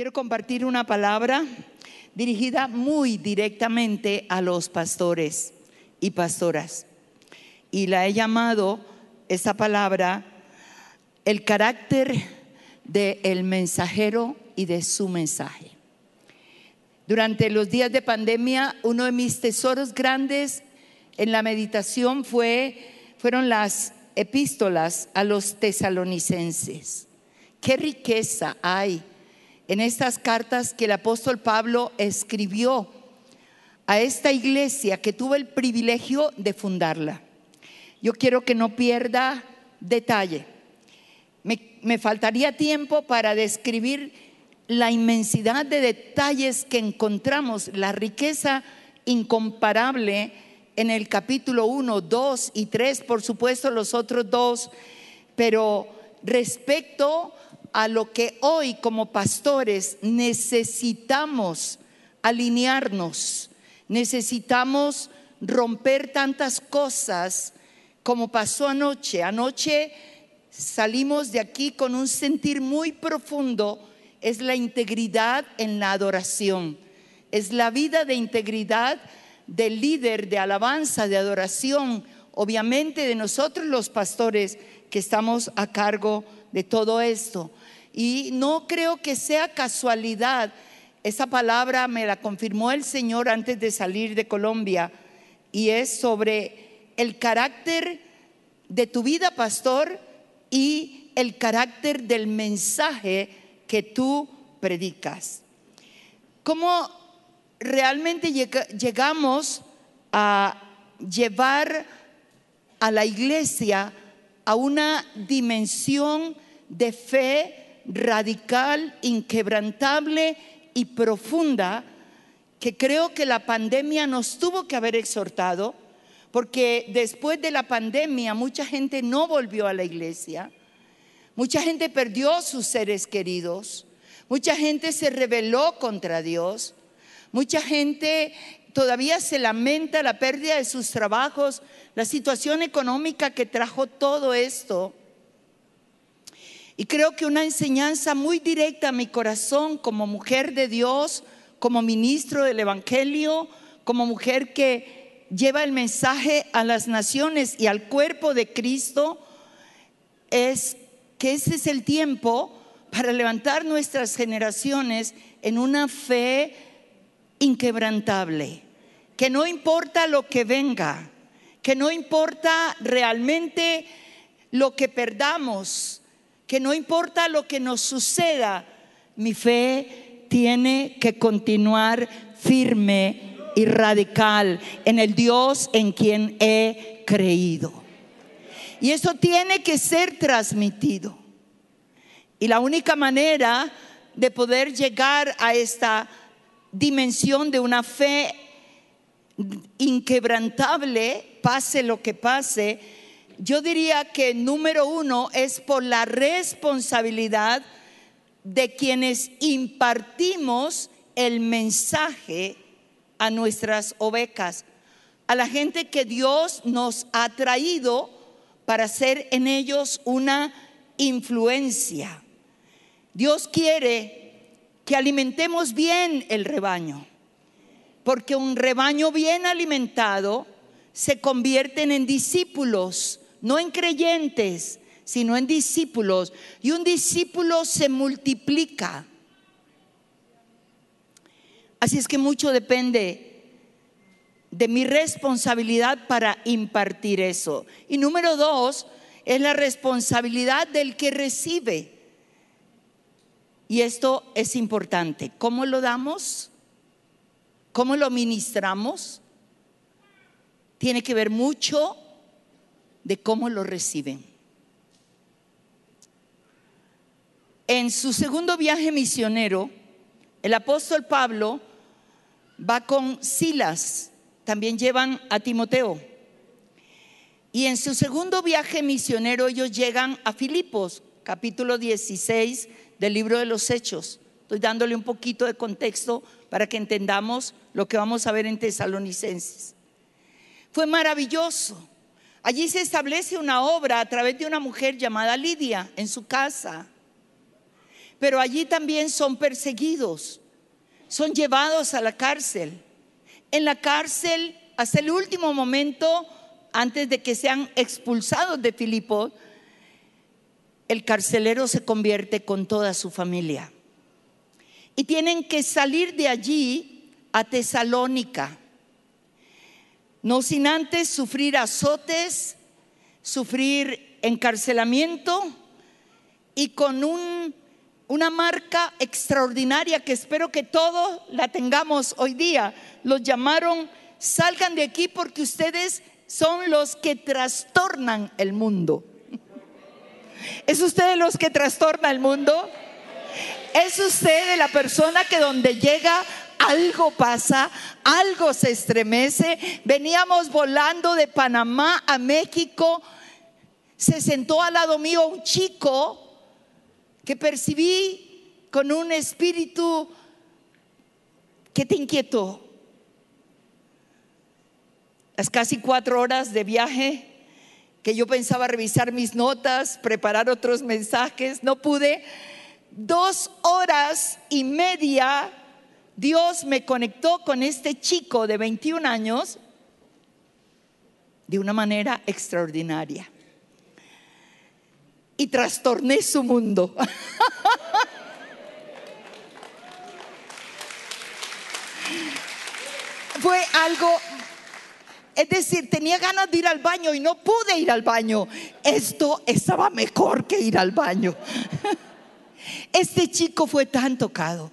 quiero compartir una palabra dirigida muy directamente a los pastores y pastoras. Y la he llamado esa palabra el carácter del mensajero y de su mensaje. Durante los días de pandemia, uno de mis tesoros grandes en la meditación fue, fueron las epístolas a los tesalonicenses. Qué riqueza hay en estas cartas que el apóstol Pablo escribió a esta iglesia que tuvo el privilegio de fundarla. Yo quiero que no pierda detalle. Me, faltaría tiempo para describir la inmensidad de detalles que encontramos, la riqueza incomparable en el capítulo 1, 2 y 3, por supuesto los otros dos, pero respecto a lo que hoy como pastores necesitamos alinearnos, necesitamos romper tantas cosas como pasó anoche. Anoche salimos de aquí con un sentir muy profundo, es la integridad en la adoración, es la vida de integridad del líder de alabanza, de adoración, obviamente de nosotros los pastores que estamos a cargo de todo esto. Y no creo que sea casualidad. Esa palabra me la confirmó el Señor antes de salir de Colombia y es sobre el carácter de tu vida, pastor, y el carácter del mensaje que tú predicas. ¿Cómo realmente llegamos a llevar a la iglesia a una dimensión de fe radical, inquebrantable y profunda que creo que la pandemia nos tuvo que haber exhortado, porque después de la pandemia mucha gente no volvió a la iglesia, mucha gente perdió sus seres queridos, mucha gente se rebeló contra Dios, mucha gente todavía se lamenta la pérdida de sus trabajos, la situación económica que trajo todo esto. Y creo que una enseñanza muy directa a mi corazón como mujer de Dios, como ministro del Evangelio, como mujer que lleva el mensaje a las naciones y al cuerpo de Cristo, es que ese es el tiempo para levantar nuestras generaciones en una fe inquebrantable, que no importa lo que venga, que no importa realmente lo que perdamos, que no importa lo que nos suceda, mi fe tiene que continuar firme y radical en el Dios en quien he creído. Y eso tiene que ser transmitido. Y la única manera de poder llegar a esta dimensión de una fe inquebrantable, pase lo que pase, yo diría que número uno es por la responsabilidad de quienes impartimos el mensaje a nuestras ovejas, a la gente que Dios nos ha traído para ser en ellos una influencia. Dios quiere que alimentemos bien el rebaño, porque un rebaño bien alimentado se convierten en discípulos no en creyentes, sino en discípulos. Y un discípulo se multiplica. Así es que mucho depende de mi responsabilidad para impartir eso. Y número dos, es la responsabilidad del que recibe. Y esto es importante. ¿Cómo lo damos? ¿Cómo lo ministramos? Tiene que ver mucho de cómo lo reciben. En su segundo viaje misionero, el apóstol Pablo va con Silas, también llevan a Timoteo. Y en su segundo viaje misionero ellos llegan a Filipos, capítulo 16 del libro de los Hechos. Estoy dándole un poquito de contexto para que entendamos lo que vamos a ver en Tesalonicenses. Fue maravilloso. Allí se establece una obra a través de una mujer llamada Lidia en su casa. pero allí también son perseguidos, son llevados a la cárcel. En la cárcel, hasta el último momento, antes de que sean expulsados de Filipo, el carcelero se convierte con toda su familia. Y tienen que salir de allí a Tesalónica, no sin antes sufrir azotes, sufrir encarcelamiento y con un, una marca extraordinaria que espero que todos la tengamos hoy día. Los llamaron, salgan de aquí porque ustedes son los que trastornan el mundo. ¿Es usted los que trastorna el mundo? ¿Es usted de la persona que donde llega algo pasa, algo se estremece? Veníamos volando de Panamá a México, se sentó al lado mío un chico que percibí con un espíritu que te inquietó. Las casi cuatro horas de viaje que yo pensaba revisar mis notas, preparar otros mensajes, no pude. Dos horas y media Dios me conectó con este chico de 21 años de una manera extraordinaria. Y trastorné su mundo. Fue algo es decir, tenía ganas de ir al baño y no pude ir al baño. Esto estaba mejor que ir al baño. Este chico fue tan tocado.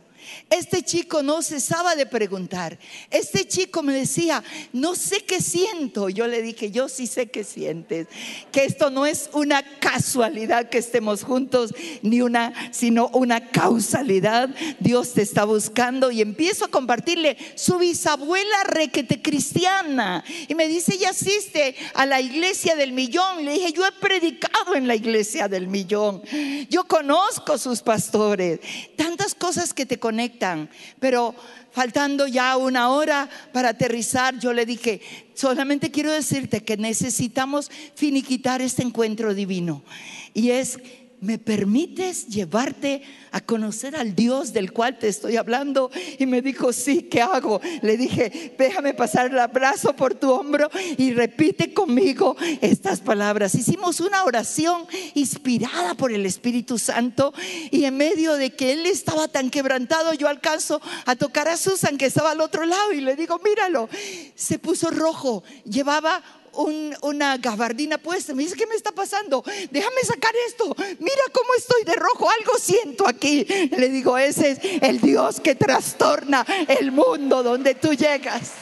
Este chico no cesaba de preguntar. Este chico me decía, no sé qué siento. Yo le dije, yo sí sé qué sientes. Que esto no es una casualidad que estemos juntos, ni una, sino una causalidad. Dios te está buscando y empiezo a compartirle su bisabuela requete cristiana. Y me dice, ella asiste a la iglesia del millón. Le dije, yo he predicado en la iglesia del millón. Yo conozco sus pastores. Tantas cosas que te conectan pero faltando ya una hora para aterrizar, yo le dije, solamente quiero decirte que necesitamos finiquitar este encuentro divino. Y es, ¿me permites llevarte a conocer al Dios del cual te estoy hablando. Y me dijo, sí, ¿qué hago? Le dije, déjame pasar el abrazo por tu hombro y repite conmigo estas palabras. Hicimos una oración inspirada por el Espíritu Santo y en medio de que él estaba tan quebrantado, yo alcanzo a tocar a Susan que estaba al otro lado y le digo, míralo, se puso rojo, llevaba una gabardina puesta. Me dice, ¿qué me está pasando? Déjame sacar esto. Mira cómo estoy de rojo. Algo siento aquí. Le digo, ese es el Dios que trastorna el mundo donde tú llegas.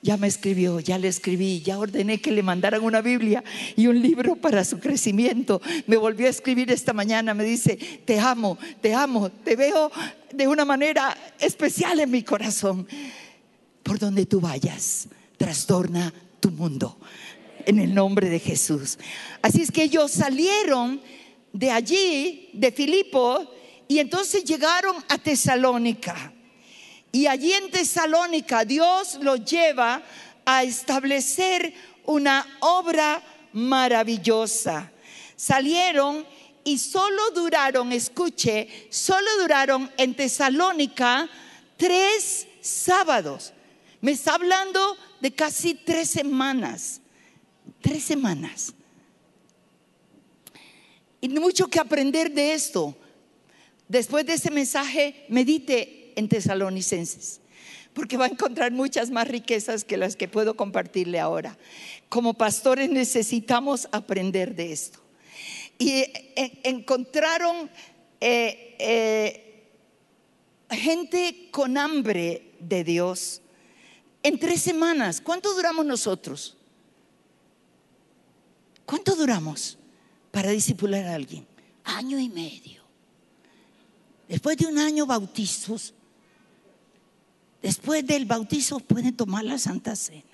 Ya me escribió, ya le escribí, ya ordené que le mandaran una Biblia y un libro para su crecimiento. Me volvió a escribir esta mañana, me dice, te amo, te amo, te veo de una manera especial en mi corazón. Por donde tú vayas, trastorna tu mundo. En el nombre de Jesús. Así es que ellos salieron de allí, de Filipo, y entonces llegaron a Tesalónica. Y allí en Tesalónica Dios los lleva a establecer una obra maravillosa. Salieron y solo duraron, escuche, solo duraron en Tesalónica tres sábados. Me está hablando de casi tres semanas. Tres semanas. Y mucho que aprender de esto. Después de ese mensaje, medite en Tesalonicenses, porque va a encontrar muchas más riquezas que las que puedo compartirle ahora. Como pastores necesitamos aprender de esto. Y eh, encontraron eh, eh, gente con hambre de Dios en tres semanas. ¿Cuánto duramos nosotros? ¿Cuánto duramos para discipular a alguien? Año y medio. Después de un año bautizos, Después del bautizo pueden tomar la Santa Cena.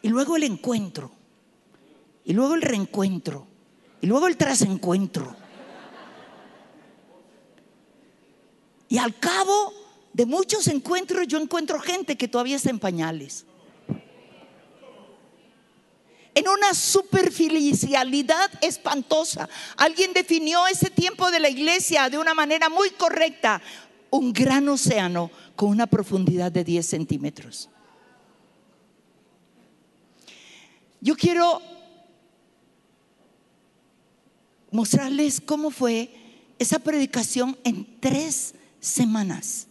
Y luego el encuentro. Y luego el reencuentro. Y luego el trasencuentro. Y al cabo de muchos encuentros yo encuentro gente que todavía está en pañales. una superficialidad espantosa. Alguien definió ese tiempo de la iglesia de una manera muy correcta. Un gran océano con una profundidad de 10 centímetros. Yo quiero mostrarles cómo fue esa predicación en tres semanas.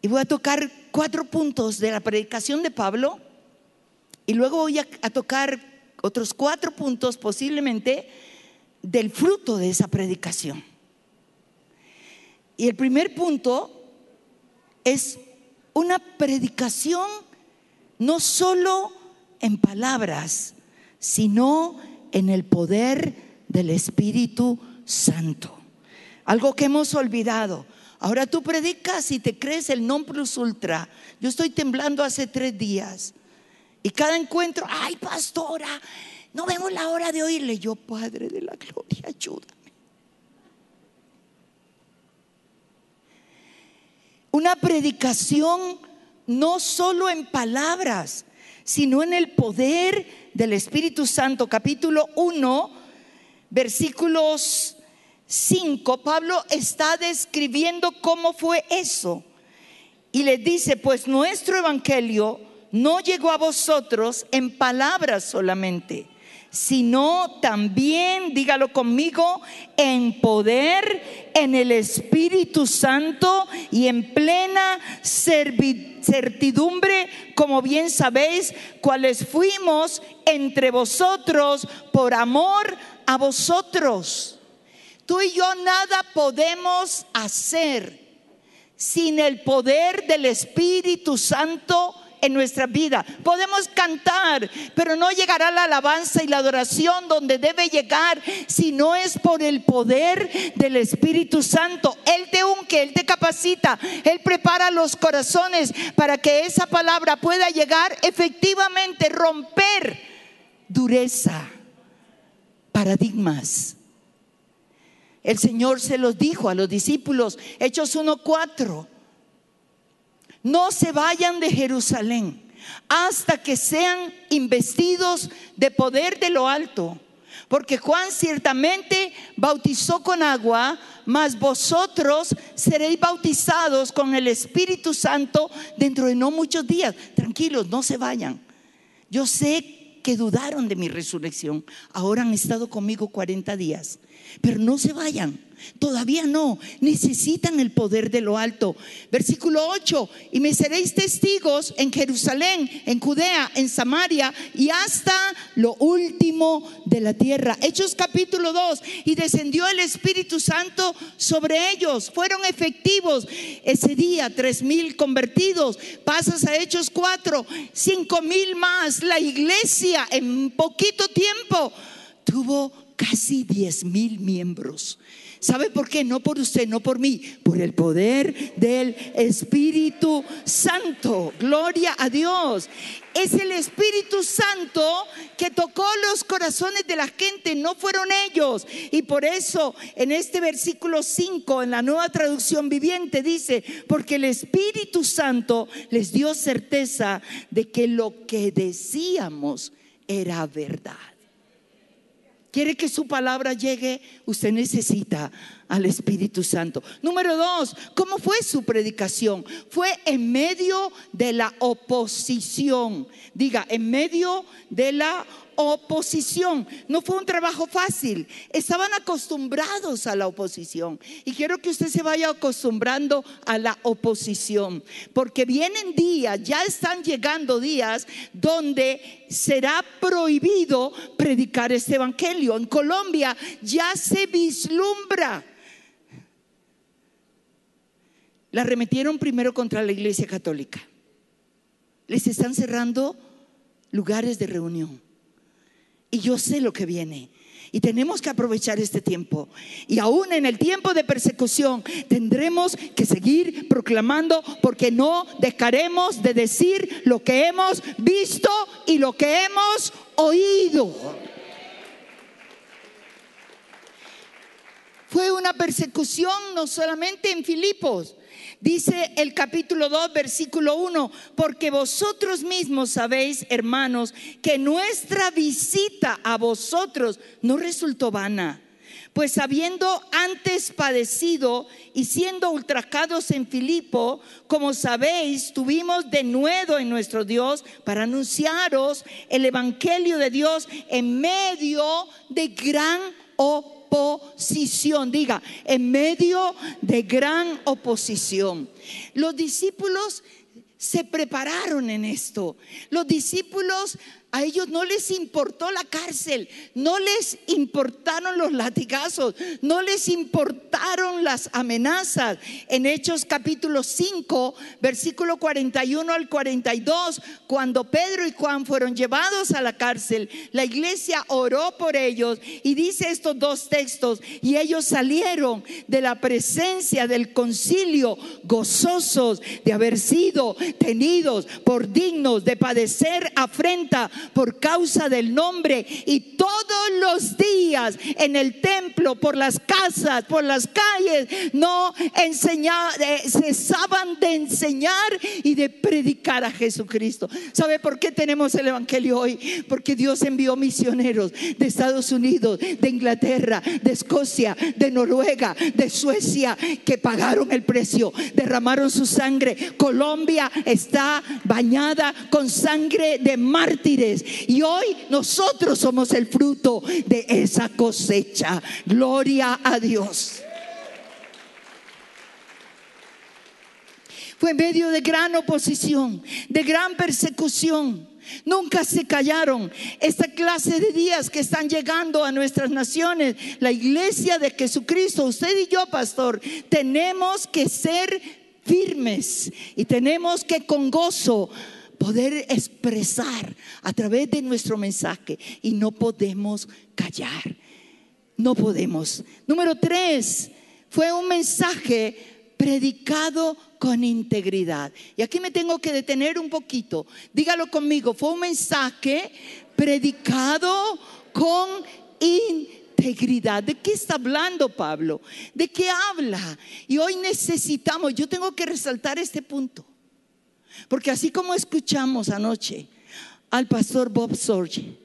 Y voy a tocar cuatro puntos de la predicación de Pablo y luego voy a, tocar otros cuatro puntos posiblemente del fruto de esa predicación. Y el primer punto es una predicación no solo en palabras, sino en el poder del Espíritu Santo. Algo que hemos olvidado. Ahora tú predicas y te crees el non plus ultra. Yo estoy temblando hace tres días. Y cada encuentro, ay pastora, no vemos la hora de oírle. Yo, Padre de la Gloria, ayúdame. Una predicación no solo en palabras, sino en el poder del Espíritu Santo. Capítulo 1, versículos 5, Pablo está describiendo cómo fue eso. Y le dice, pues nuestro evangelio no llegó a vosotros en palabras solamente, sino también, dígalo conmigo, en poder, en el Espíritu Santo y en plena certidumbre, como bien sabéis, cuáles fuimos entre vosotros por amor a vosotros. Tú y yo nada podemos hacer sin el poder del Espíritu Santo en nuestra vida. Podemos cantar, pero no llegará la alabanza y la adoración donde debe llegar si no es por el poder del Espíritu Santo. Él te unque, Él te capacita, Él prepara los corazones para que esa palabra pueda llegar efectivamente, romper dureza, paradigmas. El Señor se los dijo a los discípulos, Hechos 1.4 no se vayan de Jerusalén hasta que sean investidos de poder de lo alto. Porque Juan ciertamente bautizó con agua, mas vosotros seréis bautizados con el Espíritu Santo dentro de no muchos días. Tranquilos, no se vayan. Yo sé que dudaron de mi resurrección. Ahora han estado conmigo 40 días. Pero no se vayan. Todavía no, necesitan el poder de lo alto. Versículo 8, y me seréis testigos en Jerusalén, en Judea, en Samaria y hasta lo último de la tierra. Hechos capítulo 2, y descendió el Espíritu Santo sobre ellos. Fueron efectivos ese día, tres mil convertidos. Pasas a Hechos 4, cinco mil más. La iglesia en poquito tiempo tuvo casi diez mil miembros. ¿Sabe por qué? No por usted, no por mí, por el poder del Espíritu Santo. Gloria a Dios. Es el Espíritu Santo que tocó los corazones de la gente, no fueron ellos. Y por eso en este versículo 5, en la nueva traducción viviente, dice, porque el Espíritu Santo les dio certeza de que lo que decíamos era verdad quiere que su palabra llegue, usted necesita al Espíritu Santo. Número dos, ¿cómo fue su predicación? Fue en medio de la oposición. Diga, en medio de la oposición. No fue un trabajo fácil. Estaban acostumbrados a la oposición. Y quiero que usted se vaya acostumbrando a la oposición. Porque vienen días, ya están llegando días donde será prohibido predicar este evangelio. En Colombia ya se vislumbra. La remetieron primero contra la iglesia católica. Les están cerrando lugares de reunión. Y yo sé lo que viene. Y tenemos que aprovechar este tiempo. Y aún en el tiempo de persecución tendremos que seguir proclamando porque no dejaremos de decir lo que hemos visto y lo que hemos oído. Fue una persecución no solamente en Filipos, Dice el capítulo 2, versículo 1, porque vosotros mismos sabéis, hermanos, que nuestra visita a vosotros no resultó vana. Pues habiendo antes padecido y siendo ultrajados en Filipo, como sabéis, tuvimos de nuevo en nuestro Dios para anunciaros el Evangelio de Dios en medio de gran oposición oposición. Diga, en medio de gran oposición. Los discípulos se prepararon en esto. Los discípulos a ellos no les importó la cárcel, no les importaron los latigazos, no les importaron las amenazas. En Hechos capítulo 5, versículo 41 al 42, cuando Pedro y Juan fueron llevados a la cárcel, la iglesia oró por ellos y dice estos dos textos, y ellos salieron de la presencia del concilio gozosos de haber sido tenidos por dignos de padecer afrenta por causa del nombre y todos los días en el templo, por las casas, por las calles, no eh, cesaban de enseñar y de predicar a Jesucristo. ¿Sabe por qué tenemos el Evangelio hoy? Porque Dios envió misioneros de Estados Unidos, de Inglaterra, de Escocia, de Noruega, de Suecia, que pagaron el precio, derramaron su sangre. Colombia está bañada con sangre de mártires y hoy nosotros somos el fruto de esa cosecha. Gloria a Dios. Fue en medio de gran oposición, de gran persecución. Nunca se callaron. Esta clase de días que están llegando a nuestras naciones, la iglesia de Jesucristo, usted y yo, pastor, tenemos que ser firmes y tenemos que con gozo poder expresar a través de nuestro mensaje y no podemos callar. No podemos. Número tres, fue un mensaje predicado con integridad. Y aquí me tengo que detener un poquito. Dígalo conmigo, fue un mensaje predicado con integridad. ¿De qué está hablando Pablo? ¿De qué habla? Y hoy necesitamos, yo tengo que resaltar este punto. Porque así como escuchamos anoche al pastor Bob Sorge,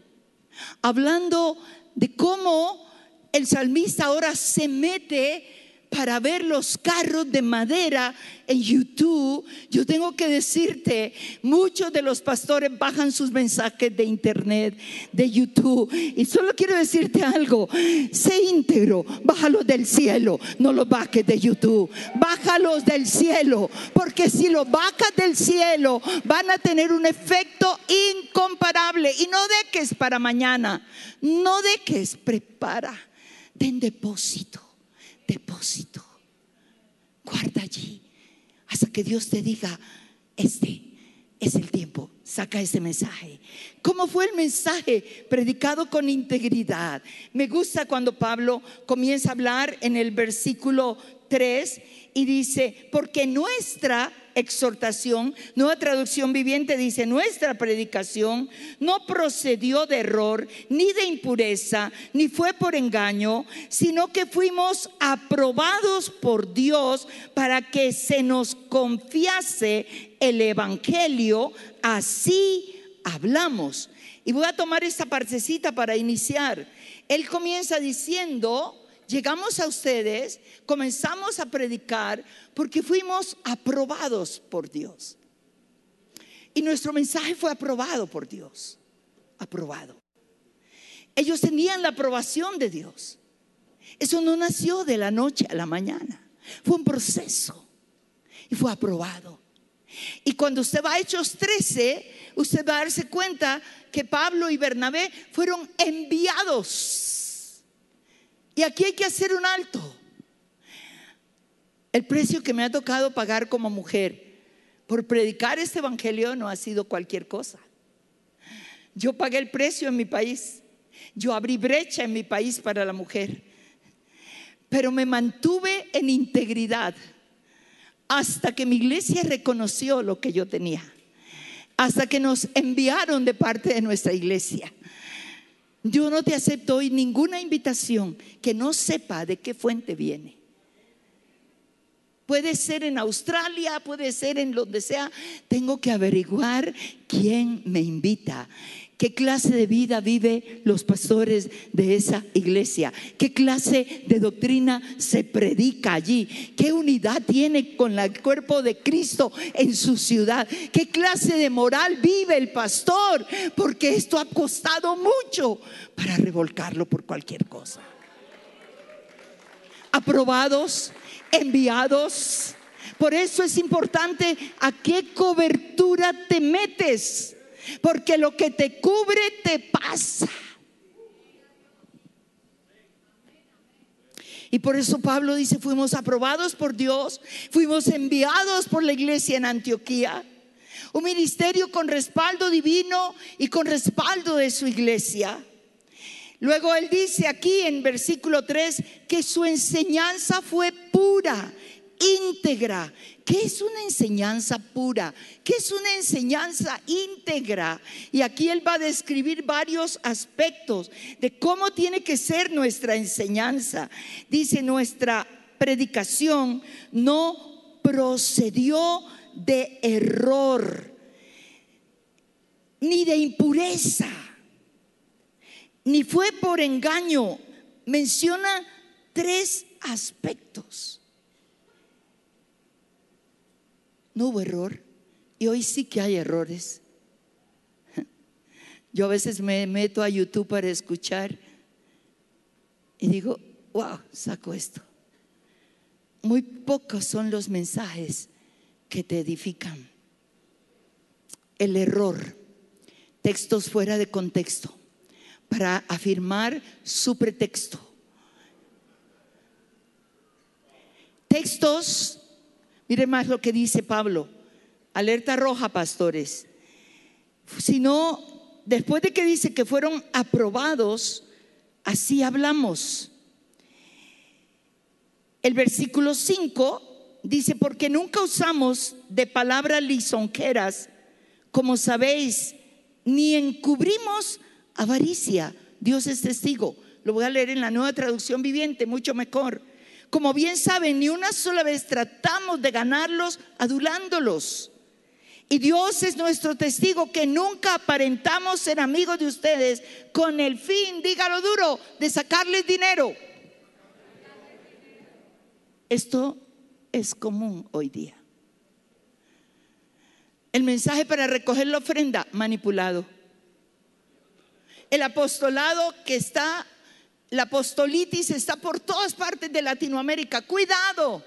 hablando de cómo el salmista ahora se mete para ver los carros de madera en YouTube, yo tengo que decirte, muchos de los pastores bajan sus mensajes de internet, de YouTube. Y solo quiero decirte algo, sé íntegro, bájalos del cielo, no los bajes de YouTube, bájalos del cielo, porque si los bajas del cielo van a tener un efecto incomparable. Y no dejes para mañana, no dejes, prepara, ten depósito depósito. Guarda allí hasta que Dios te diga, este es el tiempo, saca ese mensaje. ¿Cómo fue el mensaje predicado con integridad? Me gusta cuando Pablo comienza a hablar en el versículo 3 y dice, porque nuestra exhortación, nueva traducción viviente dice, nuestra predicación no procedió de error, ni de impureza, ni fue por engaño, sino que fuimos aprobados por Dios para que se nos confiase el Evangelio, así hablamos. Y voy a tomar esta partecita para iniciar. Él comienza diciendo, llegamos a ustedes, comenzamos a predicar porque fuimos aprobados por Dios. Y nuestro mensaje fue aprobado por Dios. Aprobado. Ellos tenían la aprobación de Dios. Eso no nació de la noche a la mañana. Fue un proceso. Y fue aprobado. Y cuando usted va a Hechos 13, usted va a darse cuenta que Pablo y Bernabé fueron enviados y aquí hay que hacer un alto. El precio que me ha tocado pagar como mujer por predicar este evangelio no ha sido cualquier cosa. Yo pagué el precio en mi país. Yo abrí brecha en mi país para la mujer. Pero me mantuve en integridad hasta que mi iglesia reconoció lo que yo tenía. Hasta que nos enviaron de parte de nuestra iglesia. Yo no te acepto hoy ninguna invitación que no sepa de qué fuente viene. Puede ser en Australia, puede ser en donde sea. Tengo que averiguar quién me invita, ¿Qué clase de vida vive los pastores de esa iglesia? ¿Qué clase de doctrina se predica allí? ¿Qué unidad tiene con el cuerpo de Cristo en su ciudad? ¿Qué clase de moral vive el pastor? Porque esto ha costado mucho para revolcarlo por cualquier cosa. Aprobados, enviados. Por eso es importante a qué cobertura te metes porque lo que te cubre te pasa. Y por eso Pablo dice, fuimos aprobados por Dios, fuimos enviados por la iglesia en Antioquía. Un ministerio con respaldo divino y con respaldo de su iglesia. Luego él dice aquí en versículo 3 que su enseñanza fue pura, íntegra. ¿Qué es una enseñanza pura? ¿Qué es una enseñanza íntegra? Y aquí él va a describir varios aspectos de cómo tiene que ser nuestra enseñanza. Dice, nuestra predicación no procedió de error, ni de impureza, ni fue por engaño. Menciona tres aspectos. No hubo error. Y hoy sí que hay errores. Yo a veces me meto a YouTube para escuchar y digo, wow, saco esto. Muy pocos son los mensajes que te edifican. El error, textos fuera de contexto, para afirmar su pretexto. Textos Mire más lo que dice Pablo. Alerta roja, pastores. Sino, después de que dice que fueron aprobados, así hablamos. El versículo 5 dice, porque nunca usamos de palabras lisonjeras, como sabéis, ni encubrimos avaricia. Dios es testigo. Lo voy a leer en la nueva traducción viviente, mucho mejor. Como bien saben, ni una sola vez tratamos de ganarlos adulándolos. Y Dios es nuestro testigo que nunca aparentamos ser amigos de ustedes con el fin, dígalo duro, de sacarles dinero. Esto es común hoy día. El mensaje para recoger la ofrenda manipulado. El apostolado que está la apostolitis está por todas partes de Latinoamérica. Cuidado.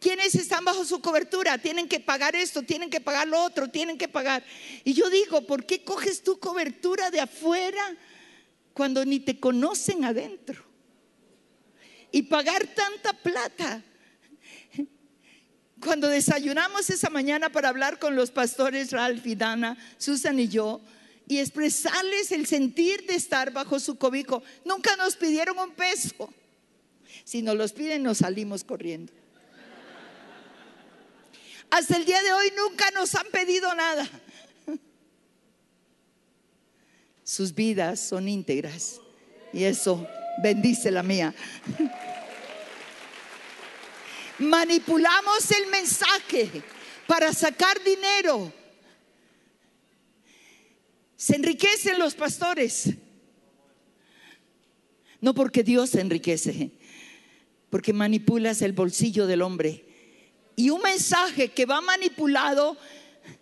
¿Quiénes están bajo su cobertura? Tienen que pagar esto, tienen que pagar lo otro, tienen que pagar. Y yo digo, ¿por qué coges tu cobertura de afuera cuando ni te conocen adentro? Y pagar tanta plata. Cuando desayunamos esa mañana para hablar con los pastores Ralph y Dana, Susan y yo, y expresarles el sentir de estar bajo su cobijo. Nunca nos pidieron un peso. Si nos los piden, nos salimos corriendo. Hasta el día de hoy nunca nos han pedido nada. Sus vidas son íntegras y eso bendice la mía. Manipulamos el mensaje para sacar dinero se enriquecen los pastores. No porque Dios se enriquece, porque manipulas el bolsillo del hombre. Y un mensaje que va manipulado,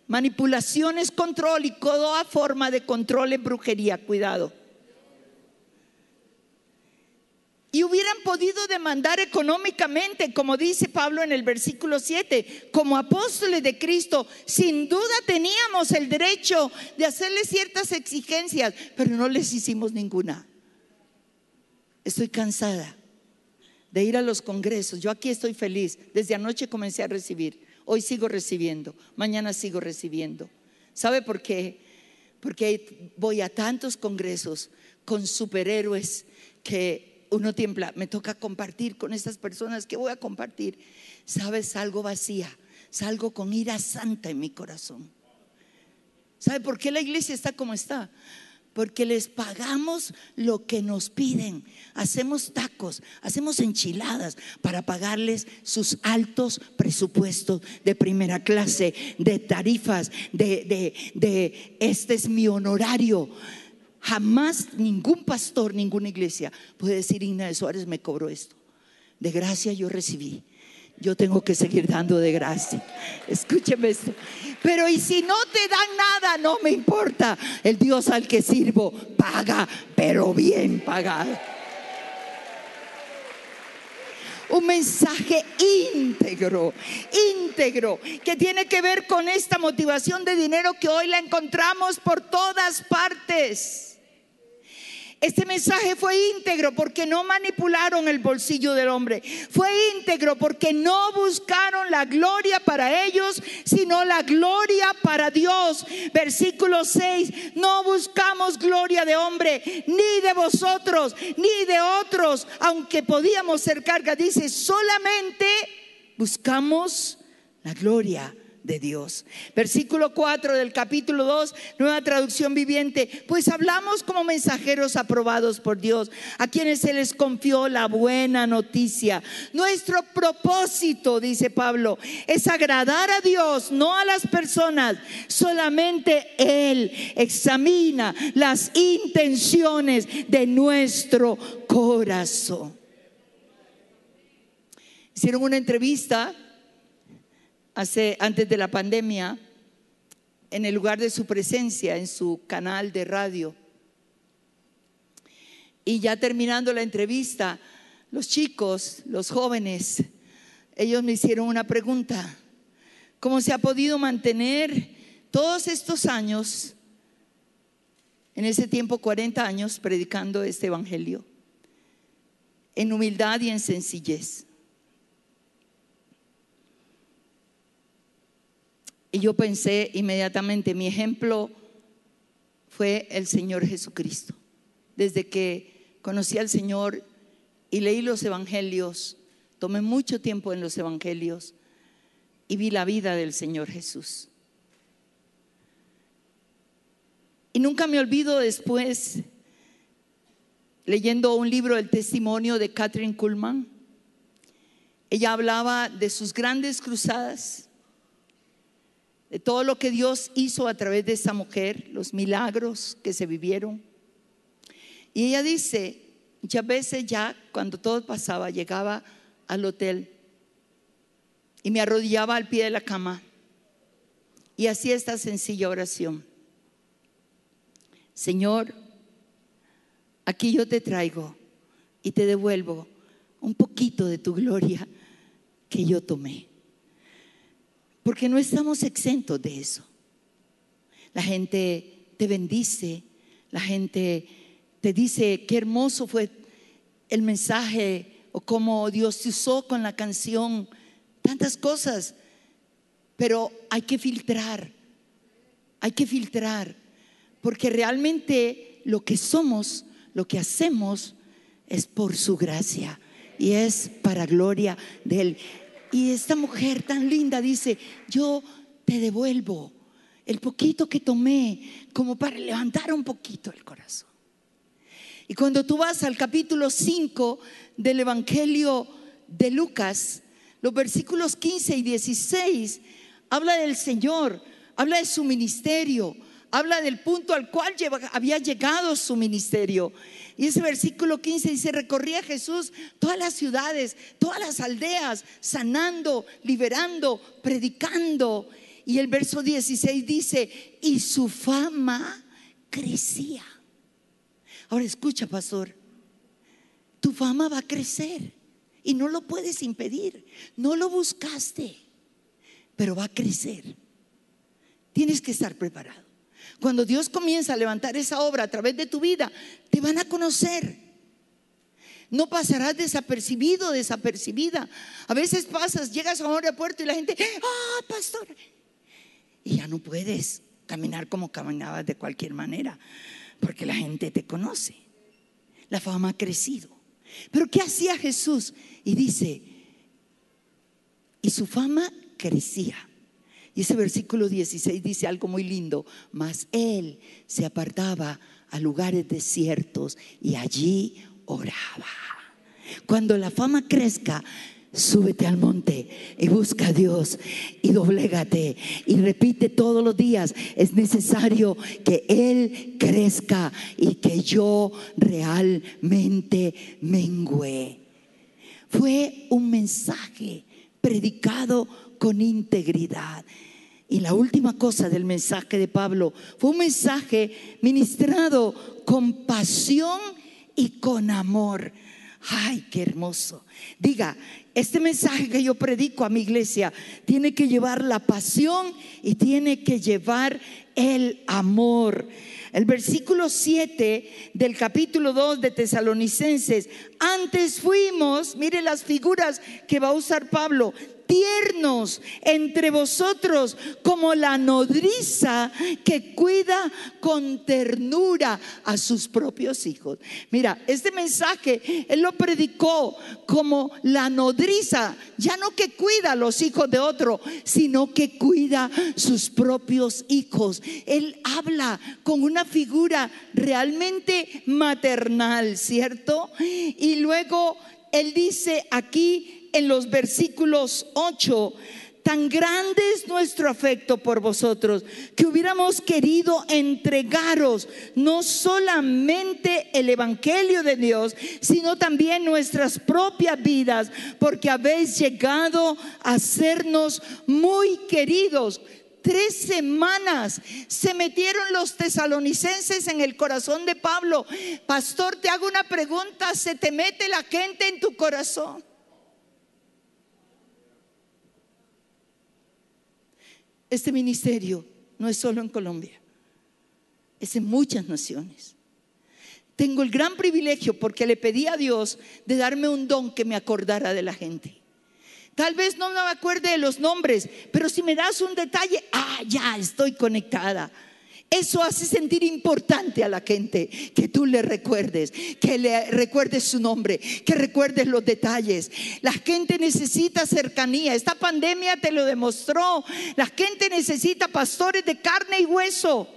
manipulación es control y toda forma de control es brujería, cuidado. Y hubieran podido demandar económicamente, como dice Pablo en el versículo 7, como apóstoles de Cristo, sin duda teníamos el derecho de hacerle ciertas exigencias, pero no les hicimos ninguna. Estoy cansada de ir a los congresos. Yo aquí estoy feliz. Desde anoche comencé a recibir. Hoy sigo recibiendo. Mañana sigo recibiendo. ¿Sabe por qué? Porque voy a tantos congresos con superhéroes que uno tiembla, me toca compartir con estas personas que voy a compartir. Sabes, salgo vacía, salgo con ira santa en mi corazón. ¿Sabe por qué la iglesia está como está? porque les pagamos lo que nos piden. Hacemos tacos, hacemos enchiladas para pagarles sus altos presupuestos de primera clase, de tarifas, de, de, este es mi honorario. Jamás ningún pastor, ninguna iglesia puede decir, Igna de Suárez me cobró esto. De gracia yo recibí yo tengo que seguir dando de gracia. Escúcheme esto. Pero y si no te dan nada, no me importa. El Dios al que sirvo paga, pero bien pagado. Un mensaje íntegro, íntegro, que tiene que ver con esta motivación de dinero que hoy la encontramos por todas partes. Este mensaje fue íntegro porque no manipularon el bolsillo del hombre. Fue íntegro porque no buscaron la gloria para ellos, sino la gloria para Dios. Versículo 6, no buscamos gloria de hombre, ni de vosotros, ni de otros, aunque podíamos ser carga. Dice, solamente buscamos la gloria de Dios. Versículo 4 del capítulo 2, nueva traducción viviente. Pues hablamos como mensajeros aprobados por Dios, a quienes se les confió la buena noticia. Nuestro propósito, dice Pablo, es agradar a Dios, no a las personas. Solamente Él examina las intenciones de nuestro corazón. Hicieron una entrevista hace, antes de la pandemia en el lugar de su presencia en su canal de radio. Y ya terminando la entrevista, los chicos, los jóvenes, ellos me hicieron una pregunta. ¿Cómo se ha podido mantener todos estos años, en ese tiempo 40 años, predicando este Evangelio, en humildad y en sencillez? Y yo pensé inmediatamente, mi ejemplo fue el Señor Jesucristo. Desde que conocí al Señor y leí los evangelios, tomé mucho tiempo en los evangelios y vi la vida del Señor Jesús. Y nunca me olvido después, leyendo un libro, El testimonio de Catherine Kuhlman, ella hablaba de sus grandes cruzadas de todo lo que Dios hizo a través de esa mujer, los milagros que se vivieron. Y ella dice, muchas veces ya cuando todo pasaba, llegaba al hotel y me arrodillaba al pie de la cama y hacía esta sencilla oración. Señor, aquí yo te traigo y te devuelvo un poquito de tu gloria que yo tomé. Porque no estamos exentos de eso. La gente te bendice, la gente te dice qué hermoso fue el mensaje o cómo Dios te usó con la canción, tantas cosas. Pero hay que filtrar, hay que filtrar, porque realmente lo que somos, lo que hacemos, es por su gracia y es para gloria de Él. Y esta mujer tan linda dice, yo te devuelvo el poquito que tomé como para levantar un poquito el corazón. Y cuando tú vas al capítulo 5 del Evangelio de Lucas, los versículos 15 y 16, habla del Señor, habla de su ministerio, habla del punto al cual había llegado su ministerio. Y ese versículo 15 dice, recorría Jesús todas las ciudades, todas las aldeas, sanando, liberando, predicando. Y el verso 16 dice, y su fama crecía. Ahora escucha, pastor, tu fama va a crecer y no lo puedes impedir. No lo buscaste, pero va a crecer. Tienes que estar preparado. Cuando Dios comienza a levantar esa obra a través de tu vida, te van a conocer. No pasarás desapercibido, desapercibida. A veces pasas, llegas a un aeropuerto y la gente, ah, pastor. Y ya no puedes caminar como caminabas de cualquier manera, porque la gente te conoce. La fama ha crecido. Pero ¿qué hacía Jesús? Y dice, y su fama crecía. Y ese versículo 16 dice algo muy lindo, mas él se apartaba a lugares desiertos y allí oraba. Cuando la fama crezca, súbete al monte y busca a Dios y doblégate y repite todos los días. Es necesario que Él crezca y que yo realmente mengüe. Fue un mensaje predicado con integridad. Y la última cosa del mensaje de Pablo fue un mensaje ministrado con pasión y con amor. Ay, qué hermoso. Diga, este mensaje que yo predico a mi iglesia tiene que llevar la pasión y tiene que llevar el amor. El versículo 7 del capítulo 2 de Tesalonicenses, antes fuimos, mire las figuras que va a usar Pablo, tiernos entre vosotros como la nodriza que cuida con ternura a sus propios hijos. Mira, este mensaje él lo predicó como la nodriza, ya no que cuida a los hijos de otro, sino que cuida sus propios hijos. Él habla con una figura realmente maternal, ¿cierto? Y luego él dice aquí en los versículos 8, tan grande es nuestro afecto por vosotros que hubiéramos querido entregaros no solamente el Evangelio de Dios, sino también nuestras propias vidas, porque habéis llegado a sernos muy queridos. Tres semanas se metieron los tesalonicenses en el corazón de Pablo. Pastor, te hago una pregunta, ¿se te mete la gente en tu corazón? Este ministerio no es solo en Colombia, es en muchas naciones. Tengo el gran privilegio porque le pedí a Dios de darme un don que me acordara de la gente. Tal vez no me acuerde de los nombres, pero si me das un detalle, ah, ya estoy conectada. Eso hace sentir importante a la gente que tú le recuerdes, que le recuerdes su nombre, que recuerdes los detalles. La gente necesita cercanía. Esta pandemia te lo demostró. La gente necesita pastores de carne y hueso.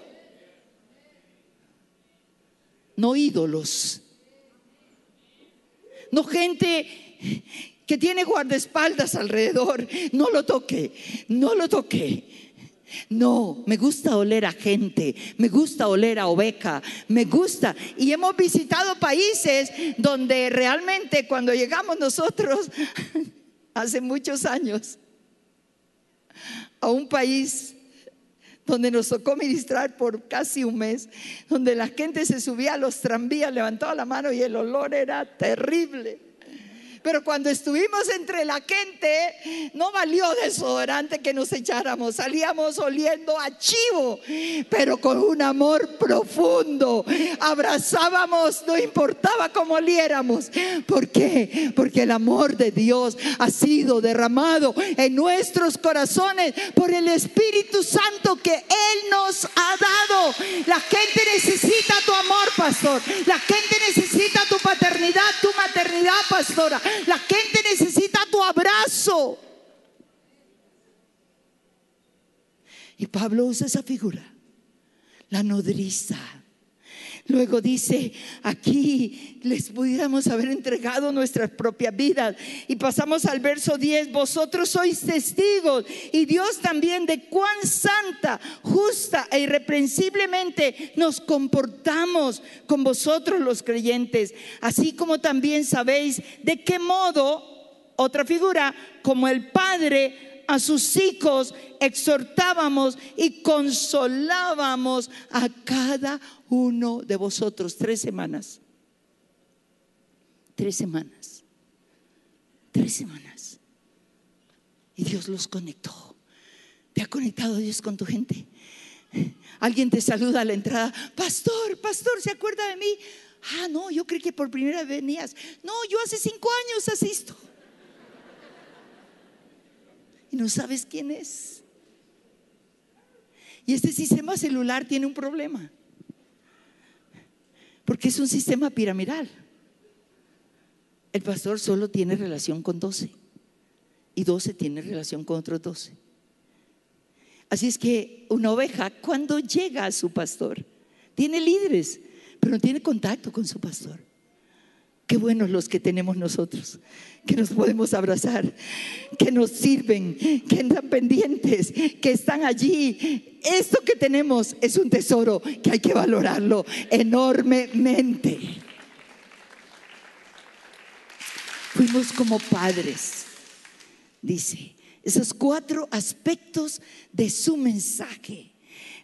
No ídolos. No gente que tiene guardaespaldas alrededor. No lo toque, no lo toque. No, me gusta oler a gente, me gusta oler a oveja, me gusta. Y hemos visitado países donde realmente cuando llegamos nosotros, hace muchos años, a un país donde nos tocó ministrar por casi un mes, donde la gente se subía a los tranvías, levantaba la mano y el olor era terrible. Pero cuando estuvimos entre la gente, no valió desodorante que nos echáramos. Salíamos oliendo a chivo, pero con un amor profundo. Abrazábamos, no importaba cómo oliéramos. ¿Por qué? Porque el amor de Dios ha sido derramado en nuestros corazones por el Espíritu Santo que Él nos ha dado. La gente necesita tu amor, pastor. La gente necesita tu paternidad, tu maternidad, pastora. La gente necesita tu abrazo. Y Pablo usa esa figura, la nodriza. Luego dice, aquí les pudiéramos haber entregado nuestras propias vidas. Y pasamos al verso 10, vosotros sois testigos y Dios también de cuán santa, justa e irreprensiblemente nos comportamos con vosotros los creyentes, así como también sabéis de qué modo, otra figura, como el Padre a sus hijos exhortábamos y consolábamos a cada uno de vosotros. Tres semanas. Tres semanas. Tres semanas. Y Dios los conectó. ¿Te ha conectado Dios con tu gente? Alguien te saluda a la entrada. Pastor, pastor, ¿se acuerda de mí? Ah, no, yo creí que por primera vez venías. No, yo hace cinco años asisto y no sabes quién es. Y este sistema celular tiene un problema, porque es un sistema piramidal. El pastor solo tiene relación con 12 y 12 tiene relación con otros 12. Así es que una oveja, cuando llega a su pastor, tiene líderes, pero no tiene contacto con su pastor. Qué buenos los que tenemos nosotros, que nos podemos abrazar, que nos sirven, que están pendientes, que están allí. Esto que tenemos es un tesoro que hay que valorarlo enormemente. Fuimos como padres, dice, esos cuatro aspectos de su mensaje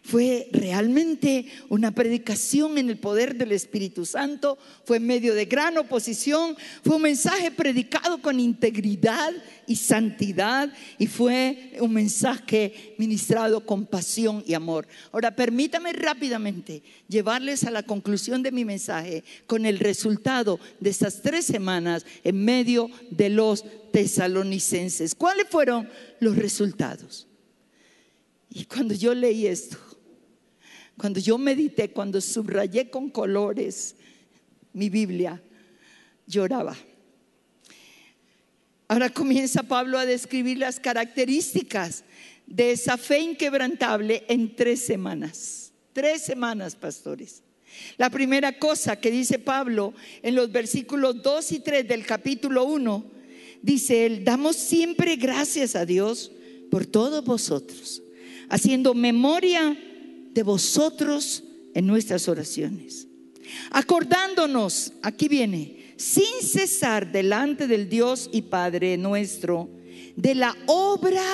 fue realmente una predicación en el poder del Espíritu Santo, fue en medio de gran oposición, fue un mensaje predicado con integridad y santidad y fue un mensaje ministrado con pasión y amor. Ahora, permítame rápidamente llevarles a la conclusión de mi mensaje con el resultado de estas tres semanas en medio de los tesalonicenses. ¿Cuáles fueron los resultados? Y cuando yo leí esto, cuando yo medité, cuando subrayé con colores mi Biblia, lloraba. Ahora comienza Pablo a describir las características de esa fe inquebrantable en tres semanas. Tres semanas, pastores. La primera cosa que dice Pablo en los versículos 2 y 3 del capítulo 1, dice él, damos siempre gracias a Dios por todos vosotros, haciendo memoria de vosotros en nuestras oraciones. Acordándonos, aquí viene, sin cesar delante del Dios y Padre nuestro, de la obra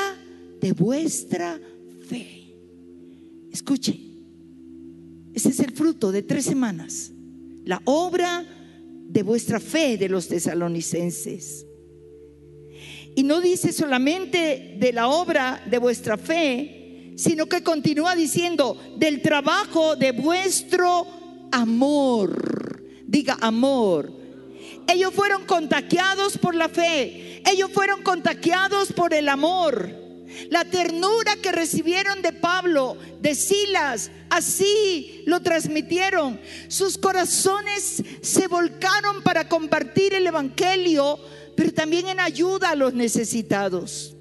de vuestra fe. Escuche, ese es el fruto de tres semanas, la obra de vuestra fe de los tesalonicenses. Y no dice solamente de la obra de vuestra fe, sino que continúa diciendo del trabajo de vuestro amor. Diga amor. Ellos fueron contagiados por la fe. Ellos fueron contagiados por el amor. La ternura que recibieron de Pablo, de Silas, así lo transmitieron. Sus corazones se volcaron para compartir el Evangelio, pero también en ayuda a los necesitados.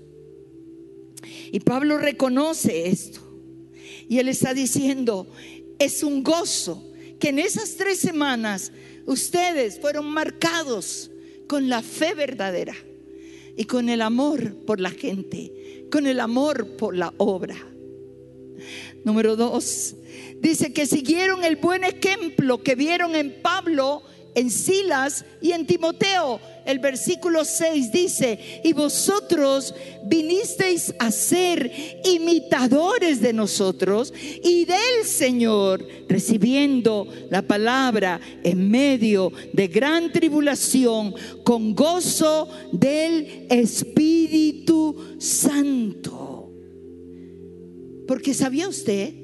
Y Pablo reconoce esto. Y él está diciendo, es un gozo que en esas tres semanas ustedes fueron marcados con la fe verdadera y con el amor por la gente, con el amor por la obra. Número dos, dice que siguieron el buen ejemplo que vieron en Pablo, en Silas y en Timoteo el versículo 6 dice, y vosotros vinisteis a ser imitadores de nosotros y del Señor, recibiendo la palabra en medio de gran tribulación, con gozo del Espíritu Santo. Porque sabía usted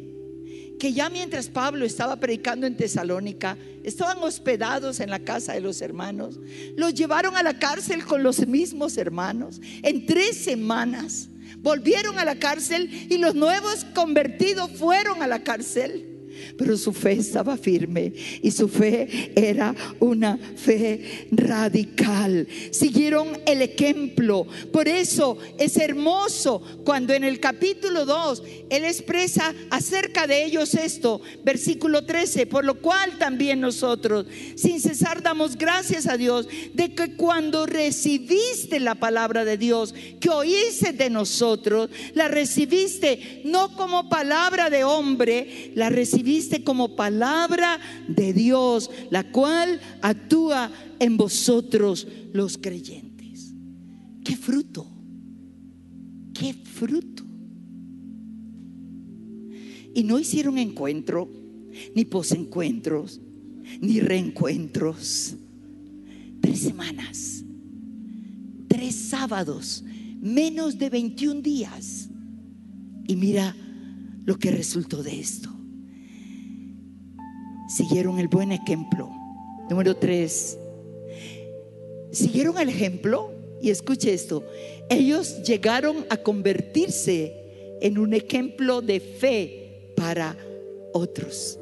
que ya mientras Pablo estaba predicando en Tesalónica, estaban hospedados en la casa de los hermanos, los llevaron a la cárcel con los mismos hermanos. En tres semanas volvieron a la cárcel y los nuevos convertidos fueron a la cárcel pero su fe estaba firme y su fe era una fe radical. Siguieron el ejemplo. Por eso es hermoso cuando en el capítulo 2 él expresa acerca de ellos esto, versículo 13, por lo cual también nosotros sin cesar damos gracias a Dios de que cuando recibiste la palabra de Dios que oíste de nosotros, la recibiste no como palabra de hombre, la recibiste como palabra de Dios, la cual actúa en vosotros los creyentes. ¿Qué fruto? ¿Qué fruto? Y no hicieron encuentro, ni posencuentros, ni reencuentros. Tres semanas, tres sábados, menos de 21 días. Y mira lo que resultó de esto siguieron el buen ejemplo. Número tres, siguieron el ejemplo y escuche esto, ellos llegaron a convertirse en un ejemplo de fe para otros.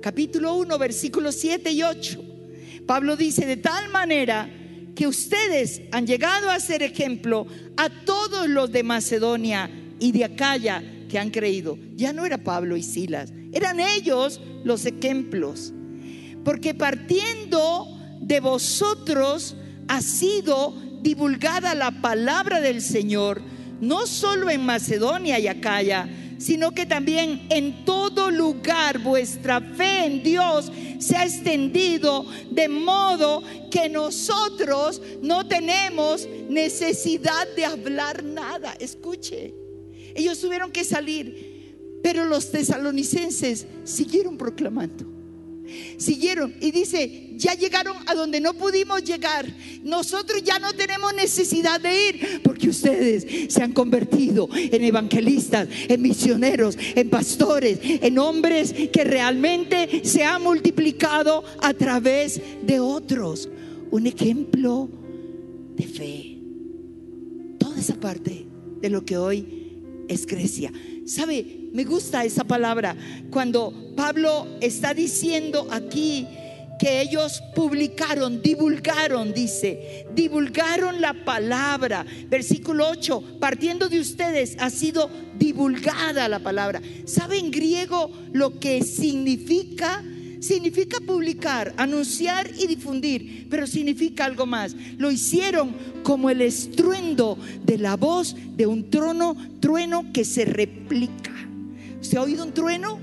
Capítulo 1, versículos 7 y 8. Pablo dice, de tal manera que ustedes han llegado a ser ejemplo a todos los de Macedonia y de Acaya que han creído. Ya no era Pablo y Silas, eran ellos los ejemplos. porque partiendo de vosotros ha sido divulgada la palabra del Señor, no solo en Macedonia y Acaya, sino que también en todo lugar vuestra fe en Dios se ha extendido de modo que nosotros no tenemos necesidad de hablar nada. Escuche, ellos tuvieron que salir, pero los tesalonicenses siguieron proclamando. Siguieron y dice, ya llegaron a donde no pudimos llegar. Nosotros ya no tenemos necesidad de ir porque ustedes se han convertido en evangelistas, en misioneros, en pastores, en hombres que realmente se han multiplicado a través de otros. Un ejemplo de fe. Toda esa parte de lo que hoy es Grecia. ¿Sabe? Me gusta esa palabra cuando Pablo está diciendo aquí que ellos publicaron, divulgaron, dice, divulgaron la palabra. Versículo 8, partiendo de ustedes ha sido divulgada la palabra. ¿Sabe en griego lo que significa? Significa publicar, anunciar y difundir, pero significa algo más. Lo hicieron como el estruendo de la voz de un trono, trueno que se replica. ¿Se ha oído un trueno?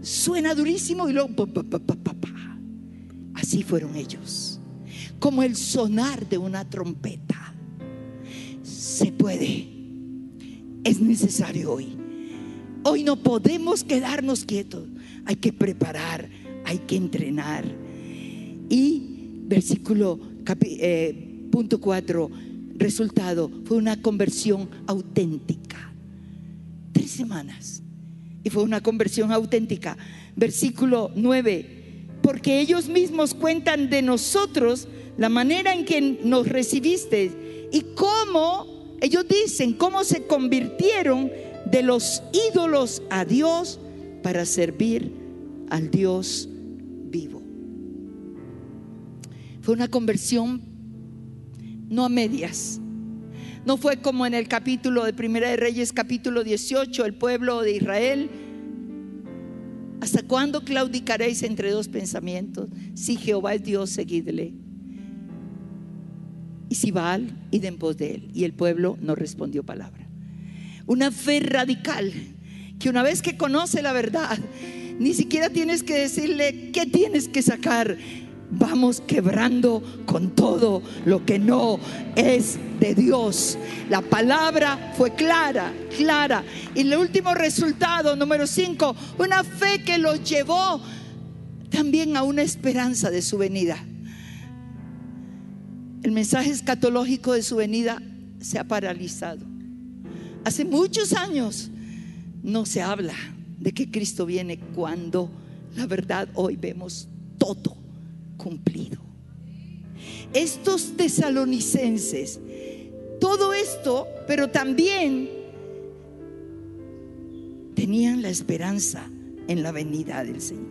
Suena durísimo y luego... Así fueron ellos. Como el sonar de una trompeta. Se puede. Es necesario hoy. Hoy no podemos quedarnos quietos. Hay que preparar, hay que entrenar. Y versículo eh, punto 4, resultado fue una conversión auténtica. Tres semanas. Y fue una conversión auténtica. Versículo 9 porque ellos mismos cuentan de nosotros la manera en que nos recibiste y cómo, ellos dicen, cómo se convirtieron de los ídolos a Dios para servir al Dios vivo. Fue una conversión no a medias. No fue como en el capítulo de Primera de Reyes, capítulo 18, el pueblo de Israel ¿Hasta cuándo claudicaréis entre dos pensamientos? Si Jehová es Dios, seguidle. Y si Baal, id en pos de él. Y el pueblo no respondió palabra. Una fe radical que una vez que conoce la verdad, ni siquiera tienes que decirle qué tienes que sacar vamos quebrando con todo lo que no es de Dios. La palabra fue clara, clara. Y el último resultado, número cinco, una fe que los llevó también a una esperanza de su venida. El mensaje escatológico de su venida se ha paralizado. Hace muchos años no se habla de que Cristo viene cuando la verdad hoy vemos todo cumplido. Estos tesalonicenses, todo esto, pero también tenían la esperanza en la venida del Señor.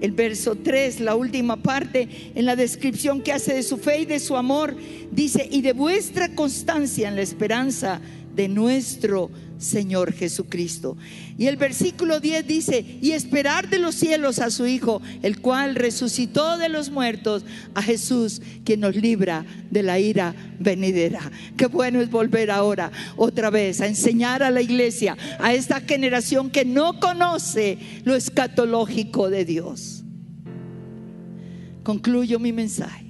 El verso 3, la última parte, en la descripción que hace de su fe y de su amor, dice, y de vuestra constancia en la esperanza de nuestro Señor Jesucristo. Y el versículo 10 dice, y esperar de los cielos a su Hijo, el cual resucitó de los muertos, a Jesús, quien nos libra de la ira venidera. Qué bueno es volver ahora otra vez a enseñar a la iglesia, a esta generación que no conoce lo escatológico de Dios. Concluyo mi mensaje.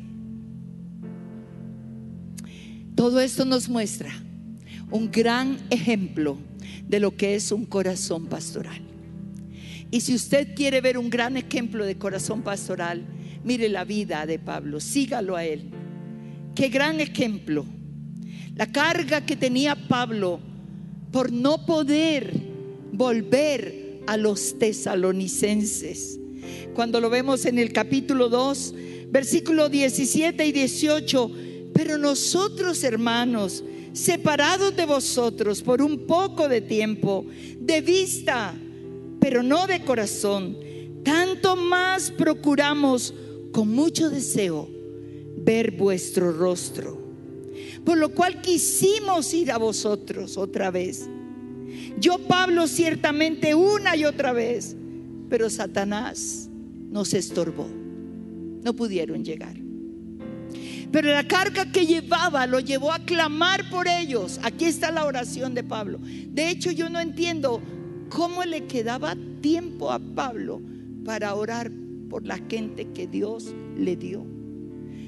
Todo esto nos muestra un gran ejemplo de lo que es un corazón pastoral. Y si usted quiere ver un gran ejemplo de corazón pastoral, mire la vida de Pablo, sígalo a él. Qué gran ejemplo. La carga que tenía Pablo por no poder volver a los tesalonicenses. Cuando lo vemos en el capítulo 2, versículo 17 y 18, pero nosotros hermanos, separados de vosotros por un poco de tiempo, de vista, pero no de corazón, tanto más procuramos con mucho deseo ver vuestro rostro. Por lo cual quisimos ir a vosotros otra vez. Yo, Pablo, ciertamente una y otra vez, pero Satanás nos estorbó no pudieron llegar. Pero la carga que llevaba lo llevó a clamar por ellos. Aquí está la oración de Pablo. De hecho, yo no entiendo cómo le quedaba tiempo a Pablo para orar por la gente que Dios le dio.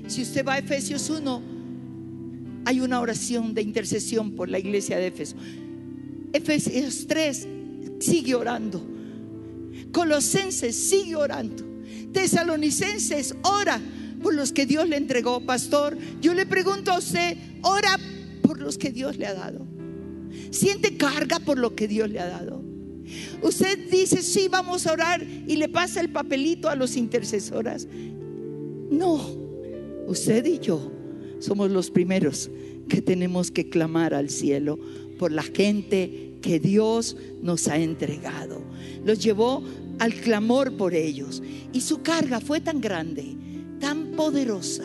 Si usted va a Efesios 1, hay una oración de intercesión por la iglesia de Éfeso. Efesios 3 sigue orando. Colosenses sigue orando. Tesalonicenses ora por los que Dios le entregó, pastor. Yo le pregunto a usted, ora por los que Dios le ha dado. Siente carga por lo que Dios le ha dado. Usted dice, sí, vamos a orar y le pasa el papelito a los intercesoras. No, usted y yo somos los primeros que tenemos que clamar al cielo por la gente que Dios nos ha entregado. Los llevó al clamor por ellos y su carga fue tan grande, tan poderosa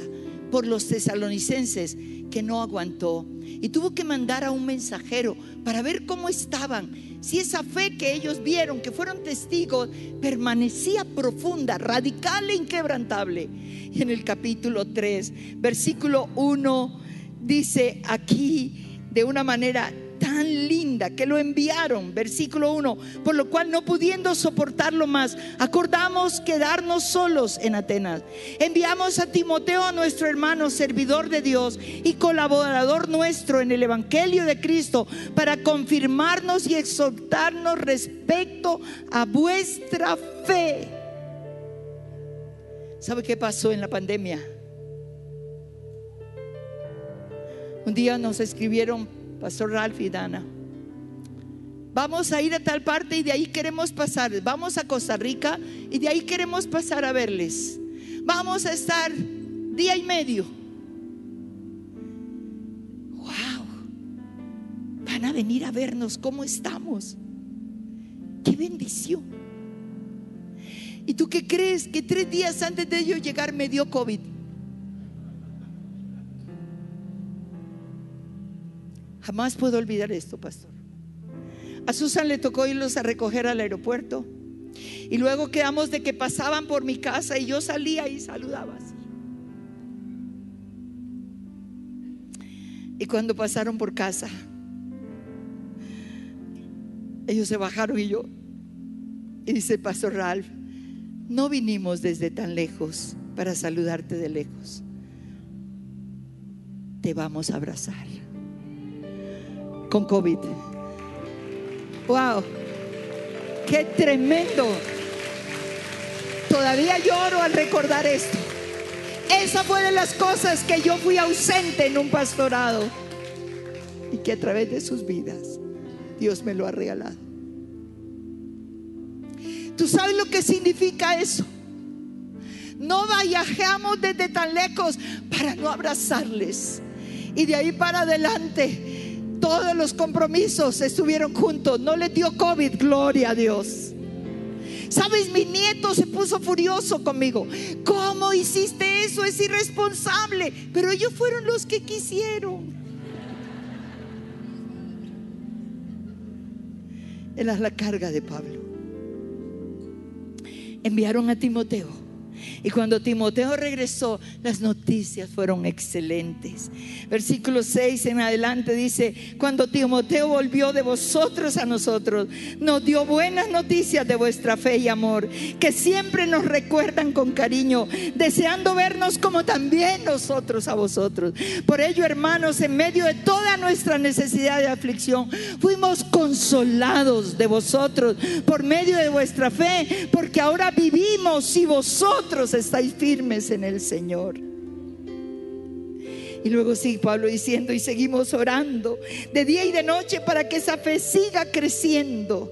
por los tesalonicenses que no aguantó y tuvo que mandar a un mensajero para ver cómo estaban, si esa fe que ellos vieron, que fueron testigos, permanecía profunda, radical e inquebrantable. Y en el capítulo 3, versículo 1, dice aquí de una manera tan linda que lo enviaron, versículo 1, por lo cual no pudiendo soportarlo más, acordamos quedarnos solos en Atenas. Enviamos a Timoteo, nuestro hermano, servidor de Dios y colaborador nuestro en el Evangelio de Cristo, para confirmarnos y exhortarnos respecto a vuestra fe. ¿Sabe qué pasó en la pandemia? Un día nos escribieron Pastor Ralph y Dana. Vamos a ir a tal parte y de ahí queremos pasar. Vamos a Costa Rica y de ahí queremos pasar a verles. Vamos a estar día y medio. Wow. Van a venir a vernos cómo estamos. Qué bendición. ¿Y tú qué crees? Que tres días antes de ellos llegar me dio COVID. Jamás puedo olvidar esto, pastor. A Susan le tocó irlos a recoger al aeropuerto. Y luego quedamos de que pasaban por mi casa y yo salía y saludaba así. Y cuando pasaron por casa, ellos se bajaron y yo, y dice Pastor Ralph, no vinimos desde tan lejos para saludarte de lejos. Te vamos a abrazar con COVID. ¡Wow! ¡Qué tremendo! Todavía lloro al recordar esto. Esa fue de las cosas que yo fui ausente en un pastorado y que a través de sus vidas Dios me lo ha regalado. ¿Tú sabes lo que significa eso? No viajamos desde tan lejos para no abrazarles. Y de ahí para adelante todos los compromisos estuvieron juntos. No le dio COVID, gloria a Dios. Sabes, mi nieto se puso furioso conmigo. ¿Cómo hiciste eso? Es irresponsable. Pero ellos fueron los que quisieron. Era la carga de Pablo. Enviaron a Timoteo y cuando Timoteo regresó, las noticias fueron excelentes. Versículo 6 en adelante dice, cuando Timoteo volvió de vosotros a nosotros, nos dio buenas noticias de vuestra fe y amor, que siempre nos recuerdan con cariño, deseando vernos como también nosotros a vosotros. Por ello, hermanos, en medio de toda nuestra necesidad de aflicción, fuimos consolados de vosotros por medio de vuestra fe, porque ahora vivimos y vosotros estáis firmes en el Señor. Y luego sigue Pablo diciendo, y seguimos orando de día y de noche para que esa fe siga creciendo.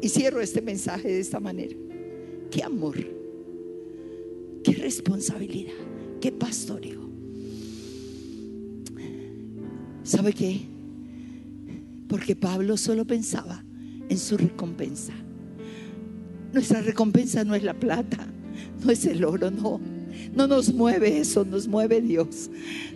Y cierro este mensaje de esta manera. Qué amor, qué responsabilidad, qué pastoreo. ¿Sabe qué? Porque Pablo solo pensaba en su recompensa. Nuestra recompensa no es la plata, no es el oro, no. No nos mueve eso, nos mueve Dios.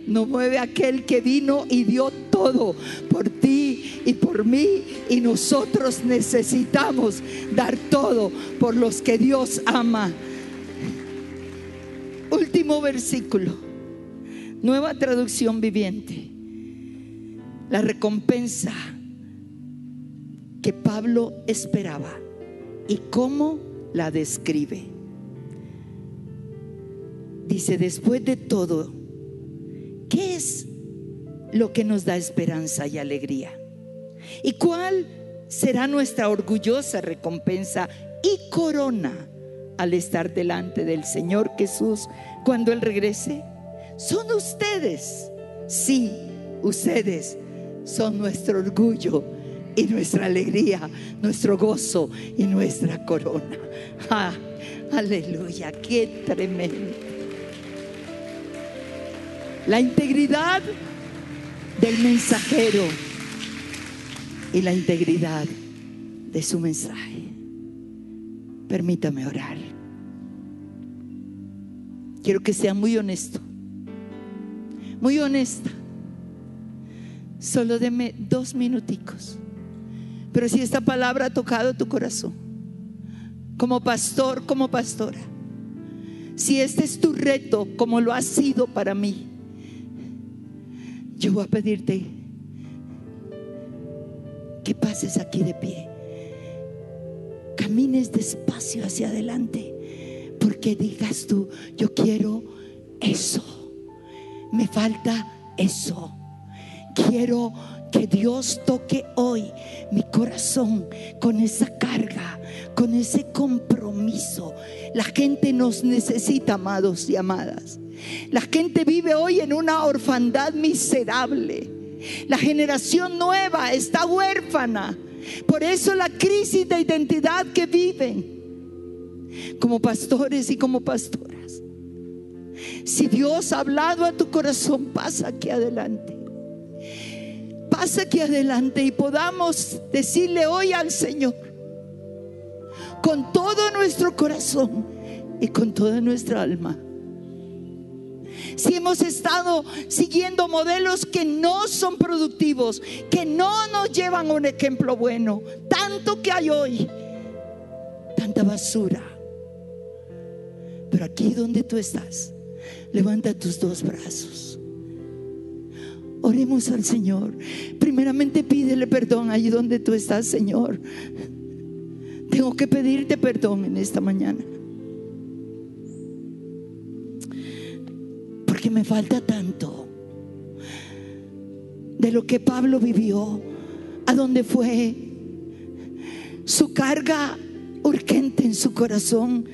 Nos mueve aquel que vino y dio todo por ti y por mí. Y nosotros necesitamos dar todo por los que Dios ama. Último versículo. Nueva traducción viviente. La recompensa que Pablo esperaba y cómo la describe. Dice, después de todo, ¿qué es lo que nos da esperanza y alegría? ¿Y cuál será nuestra orgullosa recompensa y corona al estar delante del Señor Jesús cuando Él regrese? Son ustedes, sí, ustedes son nuestro orgullo y nuestra alegría, nuestro gozo y nuestra corona. Ah, aleluya, qué tremendo la integridad del mensajero y la integridad de su mensaje. Permítame orar. Quiero que sea muy honesto, muy honesta. Solo deme dos minuticos. Pero si esta palabra ha tocado tu corazón, como pastor, como pastora, si este es tu reto, como lo ha sido para mí, yo voy a pedirte que pases aquí de pie. Camines despacio hacia adelante. Porque digas tú, yo quiero eso. Me falta eso. Quiero que Dios toque hoy mi corazón con esa carga, con ese compromiso. La gente nos necesita, amados y amadas. La gente vive hoy en una orfandad miserable. La generación nueva está huérfana. Por eso la crisis de identidad que viven como pastores y como pastoras. Si Dios ha hablado a tu corazón, pasa aquí adelante. Pasa aquí adelante y podamos decirle hoy al Señor, con todo nuestro corazón y con toda nuestra alma si hemos estado siguiendo modelos que no son productivos, que no nos llevan un ejemplo bueno, tanto que hay hoy, tanta basura. Pero aquí donde tú estás, levanta tus dos brazos. Oremos al Señor. Primeramente pídele perdón allí donde tú estás, Señor. Tengo que pedirte perdón en esta mañana. que me falta tanto de lo que Pablo vivió, a donde fue su carga urgente en su corazón,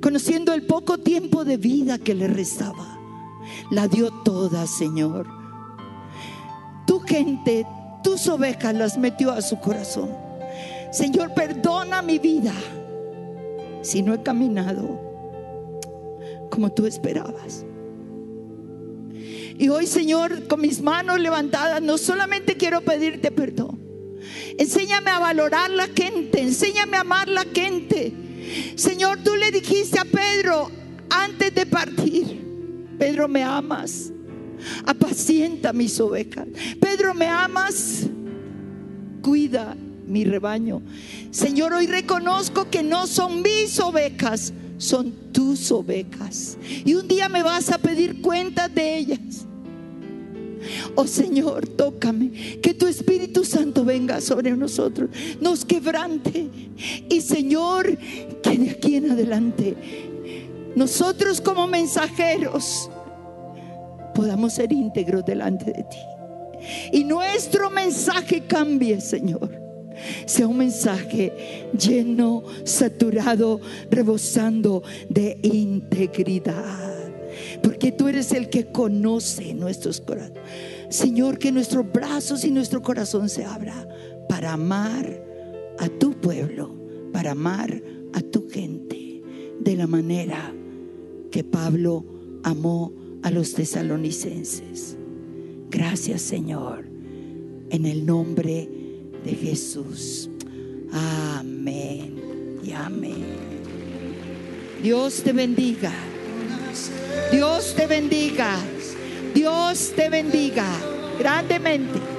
conociendo el poco tiempo de vida que le restaba. La dio toda, Señor. Tu gente, tus ovejas las metió a su corazón. Señor, perdona mi vida si no he caminado como tú esperabas. Y hoy, Señor, con mis manos levantadas, no solamente quiero pedirte perdón. Enséñame a valorar la gente, enséñame a amar la gente. Señor, tú le dijiste a Pedro antes de partir, Pedro, me amas. Apacienta mis ovejas. Pedro, me amas. Cuida mi rebaño. Señor, hoy reconozco que no son mis ovejas, son tus ovejas. Y un día me vas a pedir cuentas de ellas. Oh Señor, tócame, que tu Espíritu Santo venga sobre nosotros, nos quebrante. Y Señor, que de aquí en adelante nosotros como mensajeros podamos ser íntegros delante de ti. Y nuestro mensaje cambie, Señor. Sea un mensaje lleno, saturado, rebosando de integridad porque tú eres el que conoce nuestros corazones. Señor, que nuestros brazos y nuestro corazón se abra para amar a tu pueblo, para amar a tu gente, de la manera que Pablo amó a los tesalonicenses. Gracias, Señor, en el nombre de Jesús. Amén y amén. Dios te bendiga. Dios te bendiga. Dios te bendiga grandemente.